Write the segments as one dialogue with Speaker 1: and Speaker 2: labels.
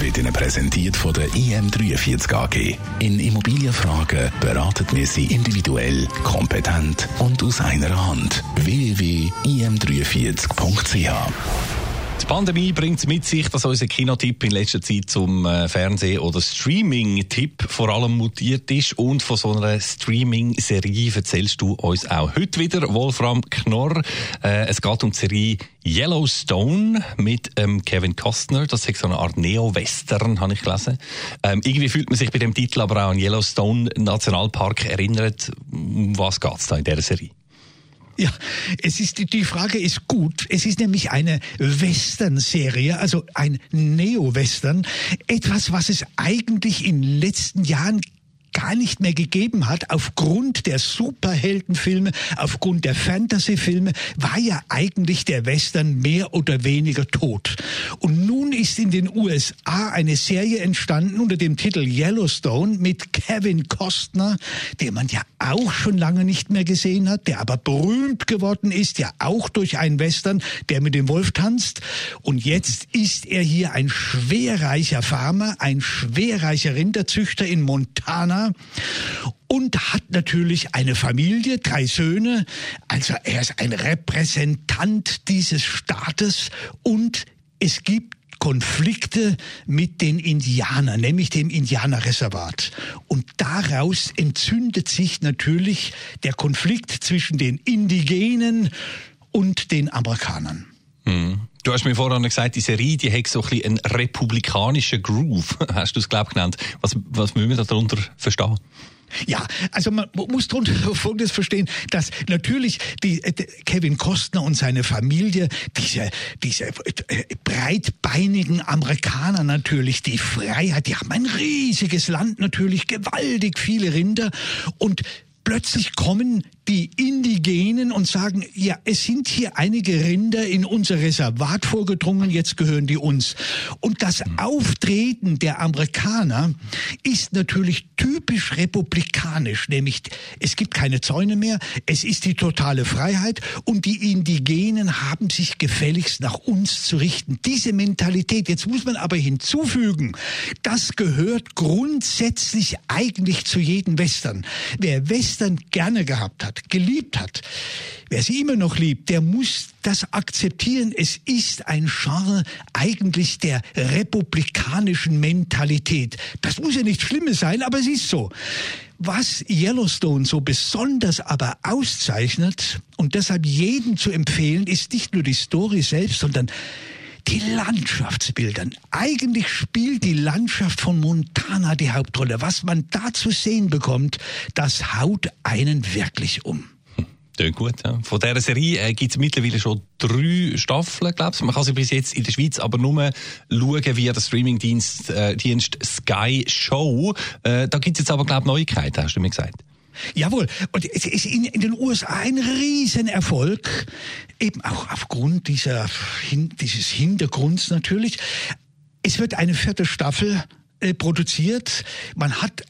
Speaker 1: wird Ihnen präsentiert von der IM43 AG. In Immobilienfragen beraten wir Sie individuell, kompetent und aus einer Hand. www.im43.ch
Speaker 2: die Pandemie bringt mit sich, dass unser Kinotipp in letzter Zeit zum äh, Fernseh- oder Streaming-Tipp vor allem mutiert ist. Und von so einer Streaming-Serie erzählst du uns auch heute wieder, Wolfram Knorr. Äh, es geht um die Serie Yellowstone mit ähm, Kevin Costner. Das ist so eine Art Neo-Western, habe ich gelesen. Ähm, irgendwie fühlt man sich bei dem Titel aber auch an Yellowstone Nationalpark erinnert. Was geht es da in dieser Serie?
Speaker 3: Ja, es ist, die Frage ist gut. Es ist nämlich eine Western-Serie, also ein Neo-Western. Etwas, was es eigentlich in den letzten Jahren gar nicht mehr gegeben hat, aufgrund der Superheldenfilme, aufgrund der Fantasyfilme, war ja eigentlich der Western mehr oder weniger tot. Und nun ist in den USA eine Serie entstanden unter dem Titel Yellowstone mit Kevin Costner, den man ja auch schon lange nicht mehr gesehen hat, der aber berühmt geworden ist, ja auch durch einen Western, der mit dem Wolf tanzt. Und jetzt ist er hier ein schwerreicher Farmer, ein schwerreicher Rinderzüchter in Montana, und hat natürlich eine Familie, drei Söhne. Also er ist ein Repräsentant dieses Staates und es gibt Konflikte mit den Indianern, nämlich dem Indianerreservat. Und daraus entzündet sich natürlich der Konflikt zwischen den Indigenen und den Amerikanern.
Speaker 2: Du hast mir vorhin gesagt, die Serie, die hat so ein bisschen einen republikanischen Groove, hast du es, glaube ich, genannt. Was, was müssen wir darunter verstehen?
Speaker 3: Ja, also man muss darunter Folgendes verstehen, dass natürlich die, äh, Kevin Costner und seine Familie, diese, diese äh, breitbeinigen Amerikaner natürlich, die Freiheit, die haben ein riesiges Land natürlich, gewaltig viele Rinder und plötzlich kommen die Indigenen und sagen, ja, es sind hier einige Rinder in unser Reservat vorgedrungen, jetzt gehören die uns. Und das Auftreten der Amerikaner ist natürlich typisch republikanisch, nämlich es gibt keine Zäune mehr, es ist die totale Freiheit und die Indigenen haben sich gefälligst nach uns zu richten. Diese Mentalität, jetzt muss man aber hinzufügen, das gehört grundsätzlich eigentlich zu jedem Western. Wer Western gerne gehabt hat, geliebt hat, wer sie immer noch liebt, der muss das akzeptieren. Es ist ein Genre eigentlich der republikanischen Mentalität. Das muss ja nichts Schlimmes sein, aber es ist so. Was Yellowstone so besonders aber auszeichnet und deshalb jedem zu empfehlen, ist nicht nur die Story selbst, sondern die Landschaftsbildern. Eigentlich spielt die Landschaft von Montana die Hauptrolle. Was man da zu sehen bekommt, das haut einen wirklich um.
Speaker 2: Klingt gut. Ja. Von dieser Serie äh, gibt es mittlerweile schon drei Staffeln, glaube ich. Man kann sie bis jetzt in der Schweiz aber nur schauen via der Streamingdienst äh, Dienst Sky Show. Äh, da gibt es jetzt aber, glaube ich, Neuigkeiten, hast du mir gesagt.
Speaker 3: Jawohl. Und es ist in, den USA ein Riesenerfolg, eben auch aufgrund dieser, dieses Hintergrunds natürlich. Es wird eine vierte Staffel äh, produziert. Man hat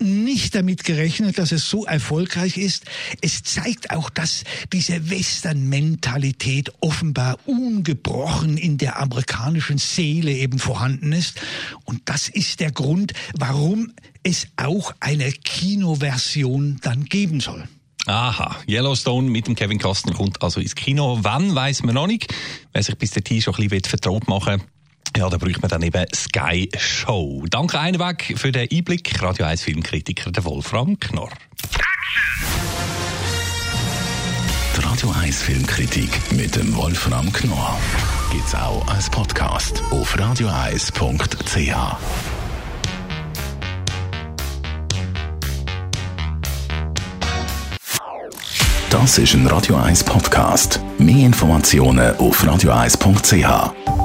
Speaker 3: nicht damit gerechnet, dass es so erfolgreich ist. Es zeigt auch, dass diese Western-Mentalität offenbar ungebrochen in der amerikanischen Seele eben vorhanden ist. Und das ist der Grund, warum es auch eine Kinoversion dann geben soll.
Speaker 2: Aha, Yellowstone mit dem Kevin Costner kommt also ins Kino. Wann, weiß man noch nicht. Wer sich bis dahin schon ein bisschen vertraut machen ja, da braucht man dann eben Sky Show. Danke Einweg für den Einblick. Radio 1 Filmkritiker, der Wolfram Knorr.
Speaker 1: Die Radio 1 Filmkritik mit dem Wolfram Knorr gibt's auch als Podcast auf radioeis.ch. Das ist ein Radio 1 Podcast. Mehr Informationen auf radioeis.ch.